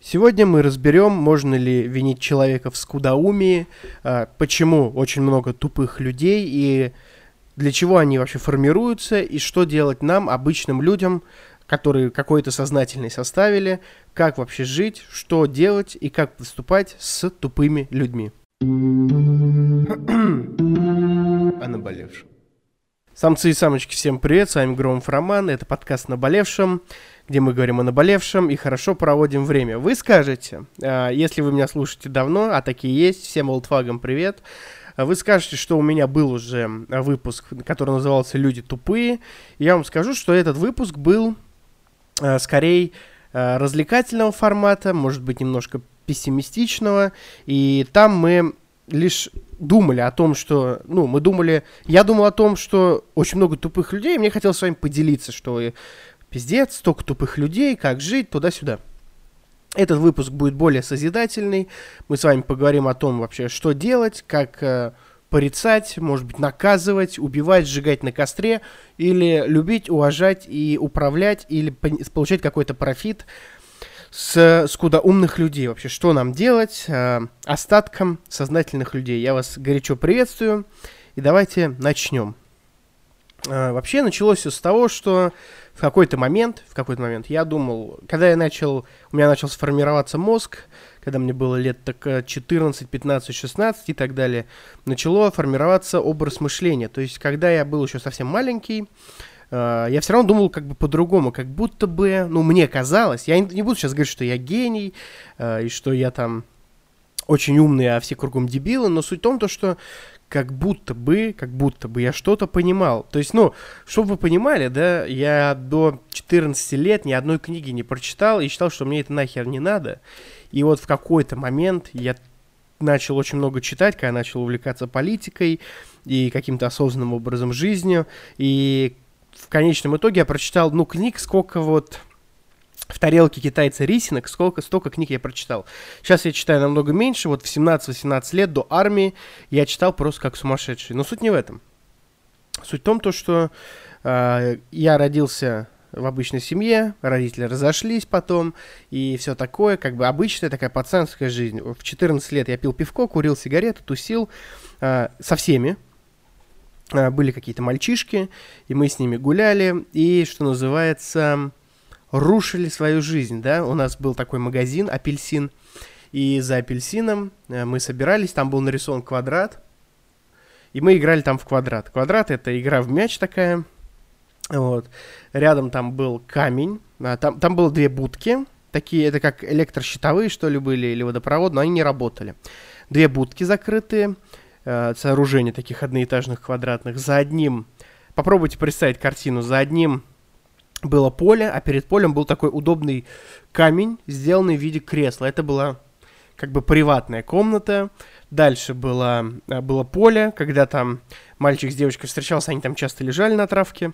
Сегодня мы разберем, можно ли винить человека в скудоумии, а, почему очень много тупых людей и для чего они вообще формируются, и что делать нам, обычным людям, которые какой-то сознательный составили, как вообще жить, что делать и как поступать с тупыми людьми. О наболевшем. Самцы и самочки, всем привет, с вами Громов Роман, это подкаст «Наболевшем», где мы говорим о наболевшем и хорошо проводим время. Вы скажете, а, если вы меня слушаете давно, а такие есть, всем олдфагам привет, вы скажете, что у меня был уже выпуск, который назывался «Люди тупые», я вам скажу, что этот выпуск был а, скорее развлекательного формата, может быть, немножко пессимистичного, и там мы лишь думали о том, что, ну, мы думали, я думал о том, что очень много тупых людей, и мне хотелось с вами поделиться, что пиздец, столько тупых людей, как жить, туда-сюда. Этот выпуск будет более созидательный, мы с вами поговорим о том вообще, что делать, как э, порицать, может быть, наказывать, убивать, сжигать на костре, или любить, уважать и управлять, или получать какой-то профит, с скуда умных людей вообще. Что нам делать э, остаткам сознательных людей? Я вас горячо приветствую. И давайте начнем. Э, вообще началось все с того, что в какой-то момент, в какой-то момент я думал, когда я начал, у меня начал сформироваться мозг, когда мне было лет так 14, 15, 16 и так далее, начало формироваться образ мышления. То есть, когда я был еще совсем маленький, Э, я все равно думал как бы по-другому, как будто бы, ну, мне казалось, я не, буду сейчас говорить, что я гений, э, и что я там очень умный, а все кругом дебилы, но суть в том, то, что как будто бы, как будто бы я что-то понимал. То есть, ну, чтобы вы понимали, да, я до 14 лет ни одной книги не прочитал и считал, что мне это нахер не надо. И вот в какой-то момент я начал очень много читать, когда начал увлекаться политикой и каким-то осознанным образом жизнью. И в конечном итоге я прочитал, ну, книг, сколько вот в тарелке китайца рисинок, сколько, столько книг я прочитал. Сейчас я читаю намного меньше, вот в 17-18 лет до армии я читал просто как сумасшедший. Но суть не в этом. Суть в том, то, что э, я родился в обычной семье, родители разошлись потом, и все такое, как бы обычная такая пацанская жизнь. В 14 лет я пил пивко, курил сигареты, тусил э, со всеми, Э, были какие-то мальчишки, и мы с ними гуляли, и, что называется, рушили свою жизнь, да, у нас был такой магазин «Апельсин», и за апельсином э, мы собирались, там был нарисован квадрат, и мы играли там в квадрат. Квадрат — это игра в мяч такая, вот, рядом там был камень, а там, там было две будки, такие, это как электрощитовые, что ли, были, или водопровод, но они не работали. Две будки закрытые, э, сооружений таких одноэтажных квадратных. За одним, попробуйте представить картину, за одним было поле, а перед полем был такой удобный камень, сделанный в виде кресла. Это была как бы приватная комната. Дальше было, э, было поле, когда там мальчик с девочкой встречался, они там часто лежали на травке.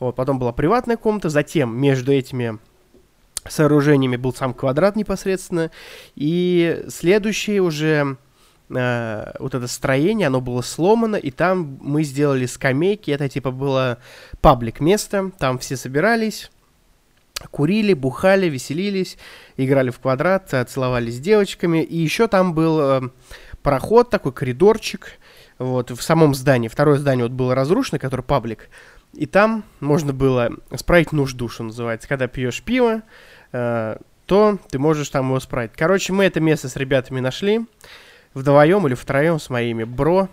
Вот, потом была приватная комната, затем между этими сооружениями был сам квадрат непосредственно. И следующий уже э, вот это строение, оно было сломано, и там мы сделали скамейки, это типа было паблик место, там все собирались, курили, бухали, веселились, играли в квадрат, э, целовались с девочками, и еще там был э, проход, такой коридорчик, вот, в самом здании, второе здание вот было разрушено, которое паблик, и там можно было справить нужду, что называется, когда пьешь пиво, то ты можешь там его справить. Короче, мы это место с ребятами нашли, вдвоем или втроем с моими бро,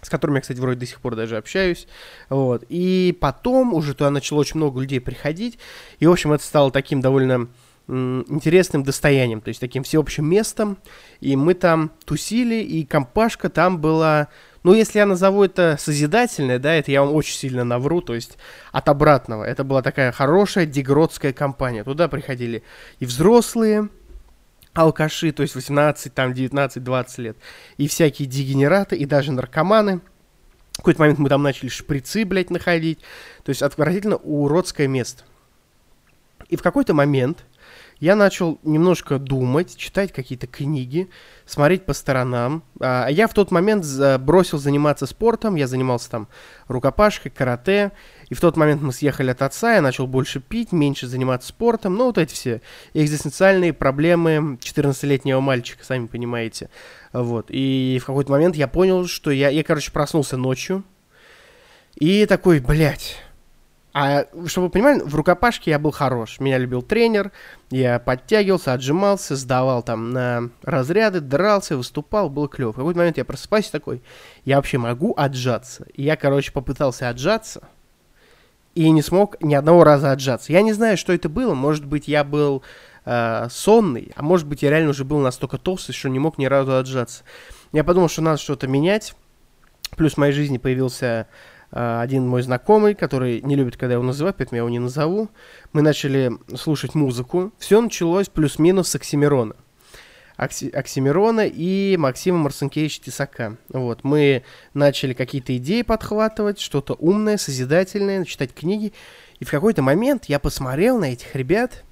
с которыми я, кстати, вроде до сих пор даже общаюсь. Вот. И потом уже туда начало очень много людей приходить. И, в общем, это стало таким довольно интересным достоянием, то есть таким всеобщим местом. И мы там тусили, и компашка там была... Ну, если я назову это созидательное, да, это я вам очень сильно навру, то есть от обратного. Это была такая хорошая дегродская компания. Туда приходили и взрослые, алкаши, то есть 18, там 19, 20 лет, и всякие дегенераты, и даже наркоманы. В какой-то момент мы там начали шприцы, блядь, находить. То есть отвратительно уродское место. И в какой-то момент я начал немножко думать, читать какие-то книги, смотреть по сторонам. А я в тот момент бросил заниматься спортом, я занимался там рукопашкой, карате, и в тот момент мы съехали от отца, я начал больше пить, меньше заниматься спортом, ну вот эти все экзистенциальные проблемы 14-летнего мальчика, сами понимаете. Вот, и в какой-то момент я понял, что я, я короче, проснулся ночью, и такой, блядь, а чтобы вы понимали, в рукопашке я был хорош. Меня любил тренер, я подтягивался, отжимался, сдавал там на разряды, дрался, выступал, было клево. В какой-то момент я просыпаюсь такой, я вообще могу отжаться. И я, короче, попытался отжаться, и не смог ни одного раза отжаться. Я не знаю, что это было. Может быть, я был э, сонный, а может быть, я реально уже был настолько толстый, что не мог ни разу отжаться. Я подумал, что надо что-то менять. Плюс в моей жизни появился один мой знакомый, который не любит, когда я его называю, поэтому я его не назову. Мы начали слушать музыку. Все началось плюс-минус с Оксимирона. Окси Оксимирона и Максима Марсенкевича Тесака. Вот, мы начали какие-то идеи подхватывать, что-то умное, созидательное, читать книги. И в какой-то момент я посмотрел на этих ребят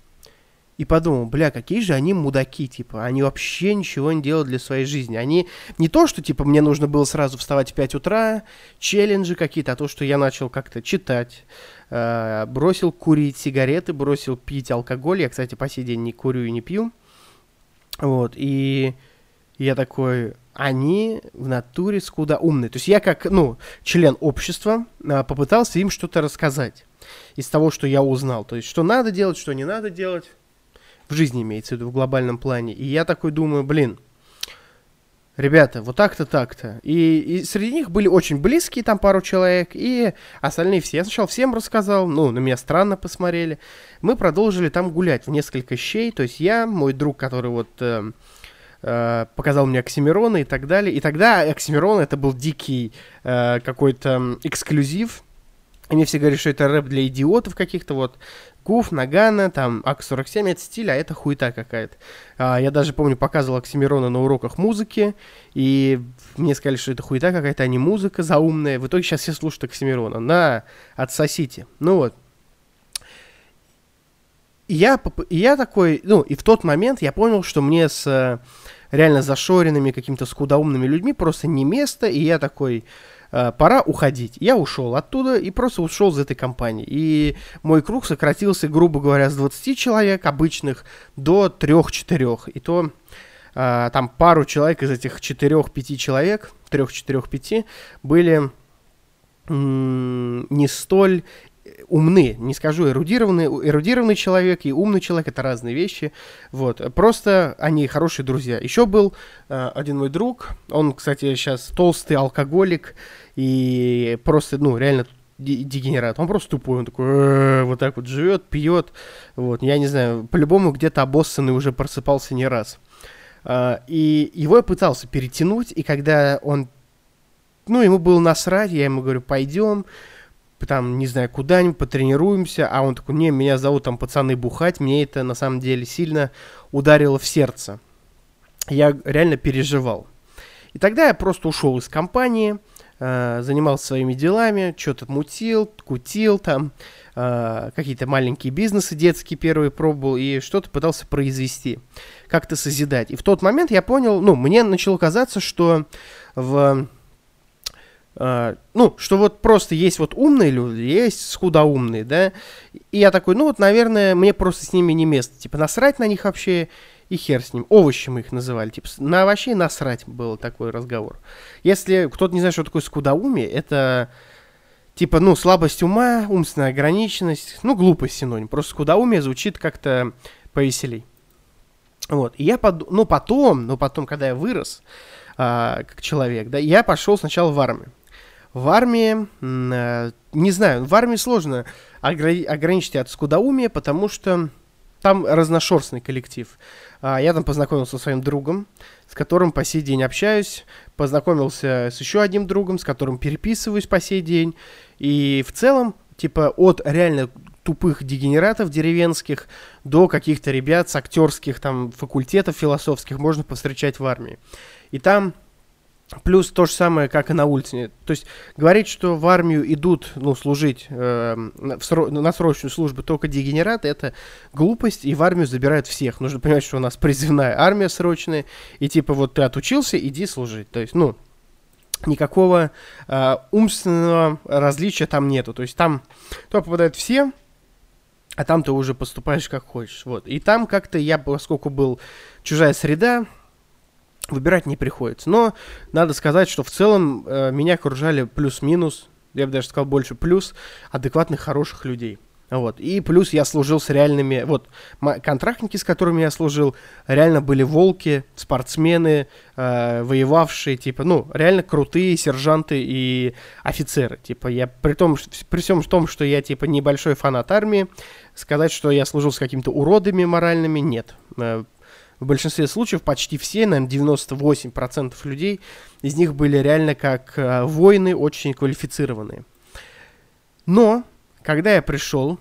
и подумал, бля, какие же они мудаки, типа, они вообще ничего не делают для своей жизни. Они не то, что, типа, мне нужно было сразу вставать в 5 утра, челленджи какие-то, а то, что я начал как-то читать, э, бросил курить сигареты, бросил пить алкоголь. Я, кстати, по сей день не курю и не пью. Вот, и я такой, они в натуре скуда умные. То есть я как, ну, член общества э, попытался им что-то рассказать из того, что я узнал. То есть, что надо делать, что не надо делать в жизни имеется в виду, в глобальном плане. И я такой думаю, блин, ребята, вот так-то, так-то. И, и среди них были очень близкие там пару человек, и остальные все. Я сначала всем рассказал, ну, на меня странно посмотрели. Мы продолжили там гулять в несколько щей, то есть я, мой друг, который вот... Э, э, показал мне Оксимирона и так далее. И тогда Оксимирон это был дикий э, какой-то эксклюзив. Они все говорят, что это рэп для идиотов каких-то вот. Куф, Нагана, там, АК-47, это стиль, а это хуета какая-то. А, я даже помню, показывал Оксимирона на уроках музыки, и мне сказали, что это хуета какая-то, а не музыка заумная. В итоге сейчас все слушают Оксимирона. На, отсосите. Ну вот. И я, я такой, ну, и в тот момент я понял, что мне с э, реально зашоренными, какими-то скудоумными людьми просто не место, и я такой, пора уходить. Я ушел оттуда и просто ушел из этой компании. И мой круг сократился, грубо говоря, с 20 человек обычных до 3-4. И то э, там пару человек из этих 4-5 человек, 3-4-5, были не столь умны, не скажу эрудированный, эрудированный человек и умный человек это разные вещи, вот, просто они хорошие друзья. Еще был э, один мой друг, он, кстати, сейчас толстый алкоголик и просто, ну, реально дегенерат, он просто тупой, он такой «Э, вот так вот живет, пьет, вот, я не знаю, по-любому где-то обоссанный уже просыпался не раз. Uh, и его я пытался перетянуть, и когда он, ну, ему было насрать, я ему говорю, пойдем, там, не знаю, куда-нибудь потренируемся, а он такой, не, меня зовут там пацаны бухать, мне это на самом деле сильно ударило в сердце. Я реально переживал. И тогда я просто ушел из компании, э, занимался своими делами, что-то мутил, кутил там, э, какие-то маленькие бизнесы детские первые пробовал и что-то пытался произвести, как-то созидать. И в тот момент я понял, ну, мне начало казаться, что в ну, что вот просто есть вот умные люди, есть скудоумные, да, и я такой, ну вот, наверное, мне просто с ними не место, типа, насрать на них вообще, и хер с ним, овощи мы их называли, типа, на овощей насрать был такой разговор. Если кто-то не знает, что такое скудоумие, это, типа, ну, слабость ума, умственная ограниченность, ну, глупость синоним, просто скудоумие звучит как-то повеселей. Вот, и я, под... ну, потом, ну, потом, когда я вырос, а, как человек, да, я пошел сначала в армию. В армии, э, не знаю, в армии сложно огр- ограничить от скудоумия, потому что там разношерстный коллектив. А, я там познакомился со своим другом, с которым по сей день общаюсь, познакомился с еще одним другом, с которым переписываюсь по сей день. И в целом, типа, от реально тупых дегенератов деревенских до каких-то ребят с актерских там факультетов философских можно повстречать в армии. И там Плюс то же самое, как и на улице. То есть говорить, что в армию идут ну, служить э, на, сро- на срочную службу только дегенераты, это глупость, и в армию забирают всех. Нужно понимать, что у нас призывная армия срочная, и типа вот ты отучился, иди служить. То есть, ну, никакого э, умственного различия там нету. То есть там то попадают все, а там ты уже поступаешь как хочешь. Вот. И там как-то я, поскольку был чужая среда, выбирать не приходится. Но надо сказать, что в целом э, меня окружали плюс-минус, я бы даже сказал больше плюс, адекватных, хороших людей. Вот. И плюс я служил с реальными... Вот, контрактники, с которыми я служил, реально были волки, спортсмены, э, воевавшие, типа, ну, реально крутые сержанты и офицеры. Типа, я при том, при всем том, что я, типа, небольшой фанат армии, сказать, что я служил с какими-то уродами моральными, нет. Э, в большинстве случаев почти все, наверное, 98% людей из них были реально как э, воины, очень квалифицированные. Но, когда я пришел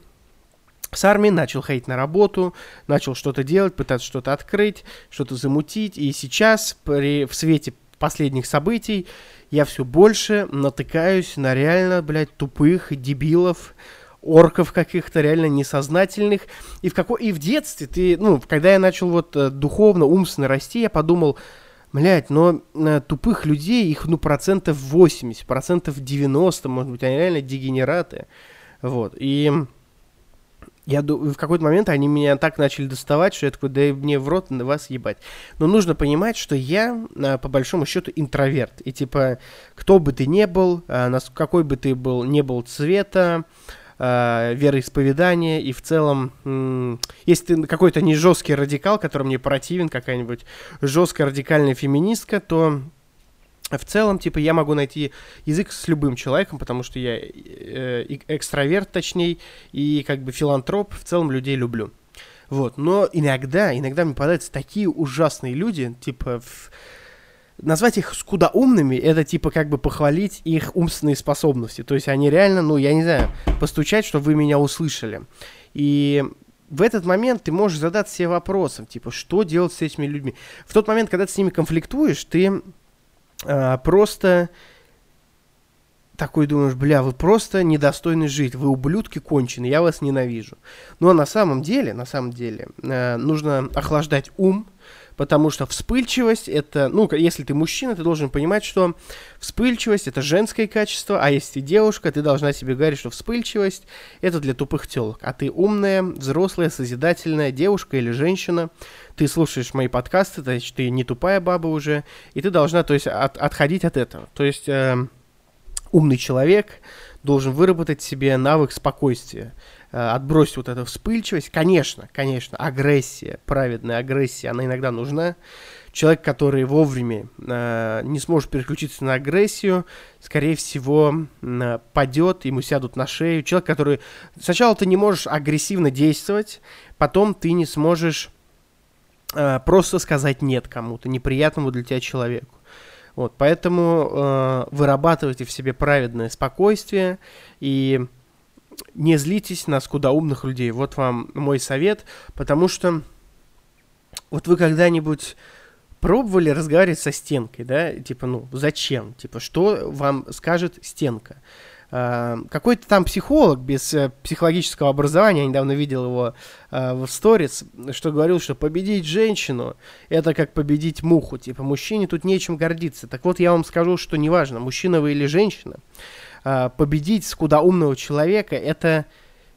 с армии, начал ходить на работу, начал что-то делать, пытаться что-то открыть, что-то замутить, и сейчас при, в свете последних событий я все больше натыкаюсь на реально, блядь, тупых дебилов, орков каких-то реально несознательных. И в, какой... и в детстве ты, ну, когда я начал вот э, духовно, умственно расти, я подумал, блядь, но э, тупых людей, их, ну, процентов 80, процентов 90, может быть, они реально дегенераты. Вот, и я в какой-то момент они меня так начали доставать, что я такой, да мне в рот на вас ебать. Но нужно понимать, что я, э, по большому счету, интроверт. И типа, кто бы ты ни был, какой бы ты был, не был цвета, э, вероисповедание, и в целом, м- если ты какой-то не жесткий радикал, который мне противен, какая-нибудь жесткая радикальная феминистка, то в целом, типа, я могу найти язык с любым человеком, потому что я э, экстраверт, точнее, и как бы филантроп, в целом людей люблю. Вот, но иногда, иногда мне попадаются такие ужасные люди, типа, в, назвать их скудоумными, это типа как бы похвалить их умственные способности. То есть они реально, ну, я не знаю, постучать, чтобы вы меня услышали. И в этот момент ты можешь задать себе вопросом, типа, что делать с этими людьми. В тот момент, когда ты с ними конфликтуешь, ты а, просто такой думаешь, бля, вы просто недостойны жить, вы ублюдки конченые, я вас ненавижу. Но на самом деле, на самом деле, э, нужно охлаждать ум, потому что вспыльчивость это, ну, если ты мужчина, ты должен понимать, что вспыльчивость это женское качество, а если ты девушка, ты должна себе говорить, что вспыльчивость это для тупых телок, а ты умная, взрослая, созидательная девушка или женщина, ты слушаешь мои подкасты, значит, ты не тупая баба уже, и ты должна, то есть, от, отходить от этого. То есть, э, умный человек должен выработать себе навык спокойствия. Э, отбросить вот эту вспыльчивость. Конечно, конечно, агрессия, праведная агрессия, она иногда нужна. Человек, который вовремя э, не сможет переключиться на агрессию, скорее всего, э, падет, ему сядут на шею. Человек, который... Сначала ты не можешь агрессивно действовать, потом ты не сможешь э, просто сказать «нет» кому-то, неприятному для тебя человеку. Вот, поэтому э, вырабатывайте в себе праведное спокойствие и не злитесь на скудоумных людей. Вот вам мой совет, потому что вот вы когда-нибудь пробовали разговаривать со стенкой, да, типа, ну, зачем, типа, что вам скажет стенка? Uh, какой-то там психолог без uh, психологического образования, я недавно видел его uh, в сторис, что говорил, что победить женщину это как победить муху, типа мужчине тут нечем гордиться. Так вот я вам скажу, что неважно, мужчина вы или женщина, э, победить скудоумного человека – это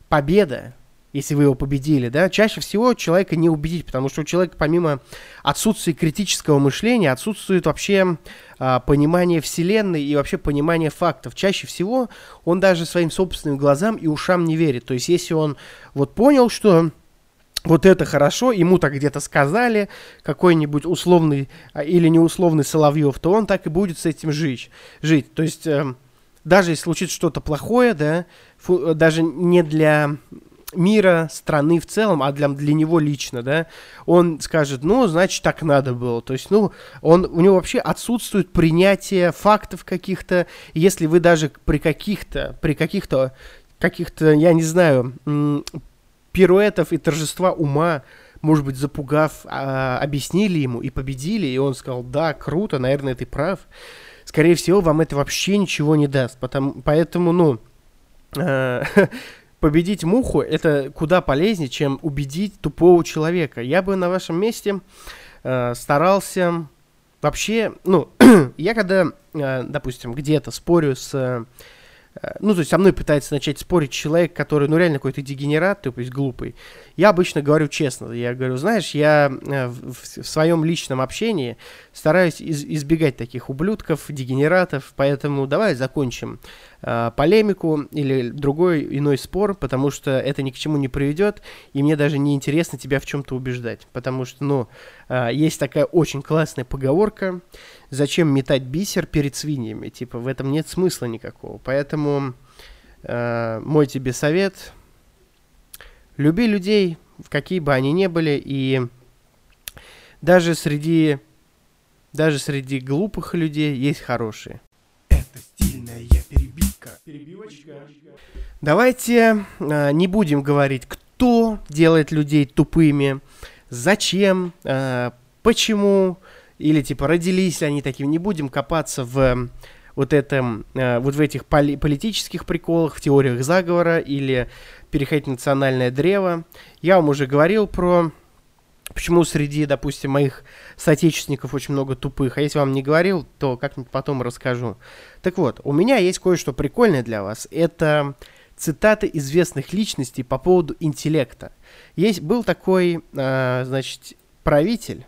победа, если вы его победили, да, чаще всего человека не убедить, потому что у человека помимо отсутствия критического мышления отсутствует вообще а, понимание вселенной и вообще понимание фактов. Чаще всего он даже своим собственным глазам и ушам не верит. То есть если он вот понял, что вот это хорошо, ему так где-то сказали, какой-нибудь условный а, или неусловный Соловьев, то он так и будет с этим жить. жить. То есть э, даже если случится что-то плохое, да, фу, даже не для мира, страны в целом, а для, для него лично, да, он скажет, ну, значит, так надо было. То есть, ну, он, у него вообще отсутствует принятие фактов каких-то, если вы даже при каких-то, при каких-то, каких-то, я не знаю, пируэтов и торжества ума может быть, запугав, а, объяснили ему и победили, и он сказал, да, круто, наверное, ты прав. Скорее всего, вам это вообще ничего не даст. Потому, поэтому, ну, э, победить муху это куда полезнее, чем убедить тупого человека. Я бы на вашем месте э, старался вообще, ну, я когда, э, допустим, где-то спорю с э, ну, то есть со мной пытается начать спорить человек, который, ну, реально какой-то дегенерат, то есть глупый, я обычно говорю честно. Я говорю, знаешь, я э, в, в своем личном общении стараюсь из, избегать таких ублюдков, дегенератов, поэтому давай закончим э, полемику или другой иной спор, потому что это ни к чему не приведет, и мне даже не интересно тебя в чем-то убеждать, потому что, ну, э, есть такая очень классная поговорка, зачем метать бисер перед свиньями, типа, в этом нет смысла никакого, поэтому э, мой тебе совет, люби людей, какие бы они ни были, и даже среди, даже среди глупых людей есть хорошие. Это. Перебивочка. Давайте э, не будем говорить, кто делает людей тупыми, зачем, э, почему, или типа родились они такими. Не будем копаться в вот этом, э, вот в этих поли- политических приколах, в теориях заговора или переходить в национальное древо. Я вам уже говорил про почему среди, допустим, моих соотечественников очень много тупых. А если вам не говорил, то как-нибудь потом расскажу. Так вот, у меня есть кое-что прикольное для вас. Это цитаты известных личностей по поводу интеллекта. Есть, был такой, э, значит, правитель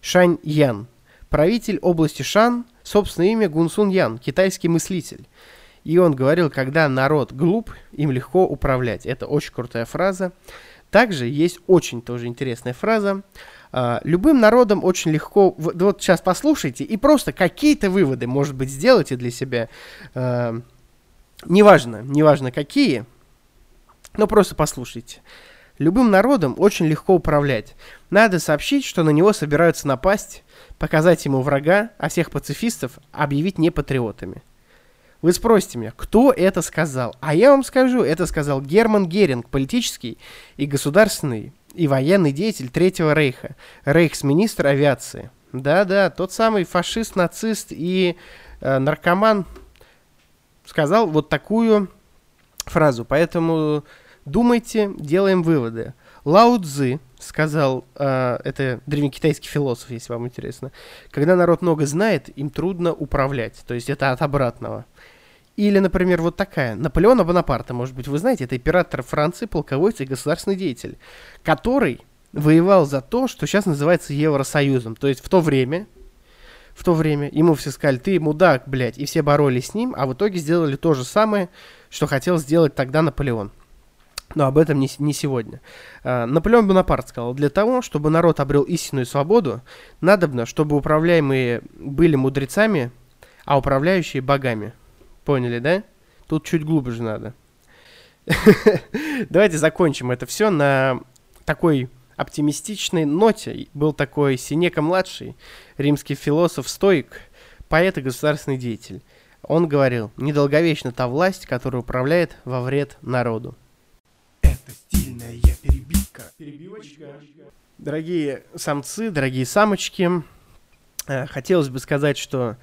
Шань Ян. Правитель области Шан, собственное имя Гунсун Ян, китайский мыслитель. И он говорил, когда народ глуп, им легко управлять. Это очень крутая фраза. Также есть очень тоже интересная фраза. Uh, любым народом очень легко... Вот, сейчас послушайте и просто какие-то выводы, может быть, сделайте для себя. Uh, неважно, неважно какие, но просто послушайте. Любым народом очень легко управлять. Надо сообщить, что на него собираются напасть, показать ему врага, а всех пацифистов объявить не патриотами. Вы спросите меня, кто это сказал? А я вам скажу, это сказал Герман Геринг, политический и государственный и военный деятель Третьего Рейха, рейхсминистр авиации. Да-да, тот самый фашист, нацист и э, наркоман сказал вот такую фразу. Поэтому думайте, делаем выводы. Лао Цзы сказал, э, это древнекитайский философ, если вам интересно, когда народ много знает, им трудно управлять. То есть это от обратного. Или, например, вот такая. Наполеона Бонапарта, может быть, вы знаете, это император Франции, полководец и государственный деятель, который воевал за то, что сейчас называется Евросоюзом. То есть в то время, в то время ему все сказали, ты мудак, блядь, и все боролись с ним, а в итоге сделали то же самое, что хотел сделать тогда Наполеон. Но об этом не, не сегодня. А, Наполеон Бонапарт сказал, для того, чтобы народ обрел истинную свободу, надобно, чтобы управляемые были мудрецами, а управляющие богами. Поняли, да? Тут чуть глубже надо. Давайте закончим это все на такой оптимистичной ноте. Был такой Синека-младший, римский философ-стоик, поэт и государственный деятель. Он говорил, недолговечна та власть, которая управляет во вред народу. Это стильная перебивка. Перебивочка. Дорогие самцы, дорогие самочки, э, хотелось бы сказать, что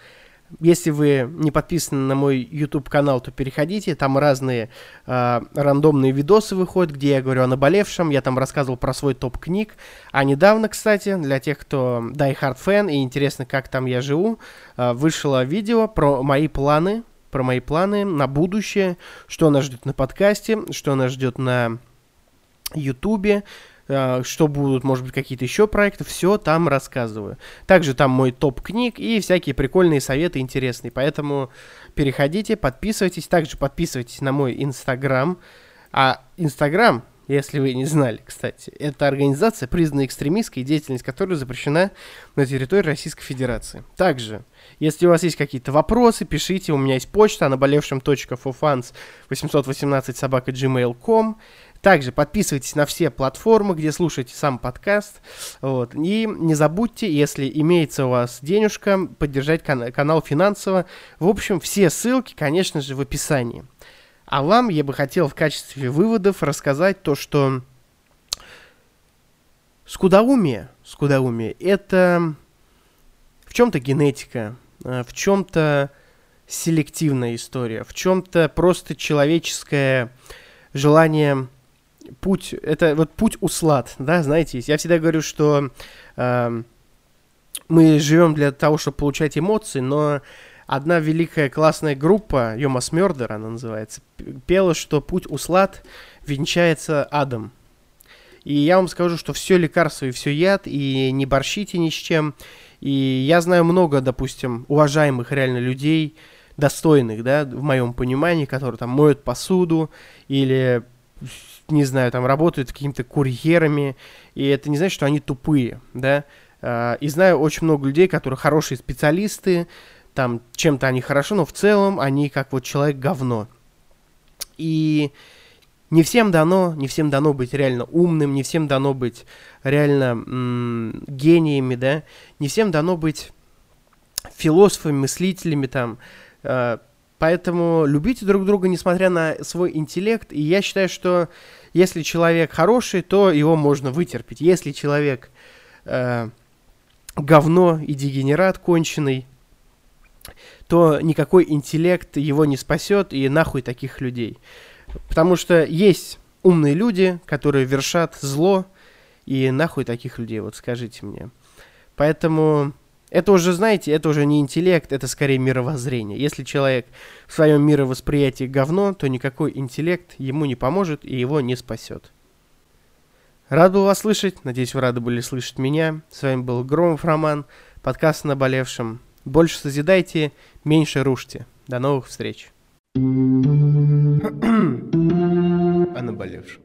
если вы не подписаны на мой YouTube канал, то переходите. Там разные э, рандомные видосы выходят, где я говорю о наболевшем. Я там рассказывал про свой топ книг. А недавно, кстати, для тех, кто die hard fan и интересно, как там я живу, э, вышло видео про мои планы, про мои планы на будущее, что нас ждет на подкасте, что нас ждет на YouTube, что будут, может быть, какие-то еще проекты, все там рассказываю. Также там мой топ книг и всякие прикольные советы интересные. Поэтому переходите, подписывайтесь. Также подписывайтесь на мой инстаграм. А инстаграм, если вы не знали, кстати, это организация, признанная экстремистской, деятельность которой запрещена на территории Российской Федерации. Также, если у вас есть какие-то вопросы, пишите, у меня есть почта, наболевшим.фуфанс 818 собака gmail.com. Также подписывайтесь на все платформы, где слушаете сам подкаст. Вот. И не забудьте, если имеется у вас денежка, поддержать кан- канал финансово. В общем, все ссылки, конечно же, в описании. А вам я бы хотел в качестве выводов рассказать то, что скудоумие, скудоумие – это в чем-то генетика, э, в чем-то селективная история, в чем-то просто человеческое желание путь, это вот путь услад, да, знаете, я всегда говорю, что э, мы живем для того, чтобы получать эмоции, но одна великая классная группа, Йомас Мёрдер она называется, пела, что путь услад венчается адом. И я вам скажу, что все лекарство и все яд, и не борщите ни с чем. И я знаю много, допустим, уважаемых реально людей, достойных, да, в моем понимании, которые там моют посуду или, не знаю, там работают какими-то курьерами, и это не значит, что они тупые, да. А, и знаю очень много людей, которые хорошие специалисты, там чем-то они хорошо, но в целом они как вот человек говно. И не всем дано, не всем дано быть реально умным, не всем дано быть реально м- гениями, да, не всем дано быть философами, мыслителями там. Э, поэтому любите друг друга, несмотря на свой интеллект. И я считаю, что если человек хороший, то его можно вытерпеть. Если человек э, говно и дегенерат конченый, то никакой интеллект его не спасет, и нахуй таких людей. Потому что есть умные люди, которые вершат зло, и нахуй таких людей, вот скажите мне. Поэтому это уже, знаете, это уже не интеллект, это скорее мировоззрение. Если человек в своем мировосприятии говно, то никакой интеллект ему не поможет и его не спасет. Рад был вас слышать, надеюсь, вы рады были слышать меня. С вами был Громов Роман, подкаст о наболевшем. Больше созидайте, меньше рушьте. До новых встреч. о наболевшем.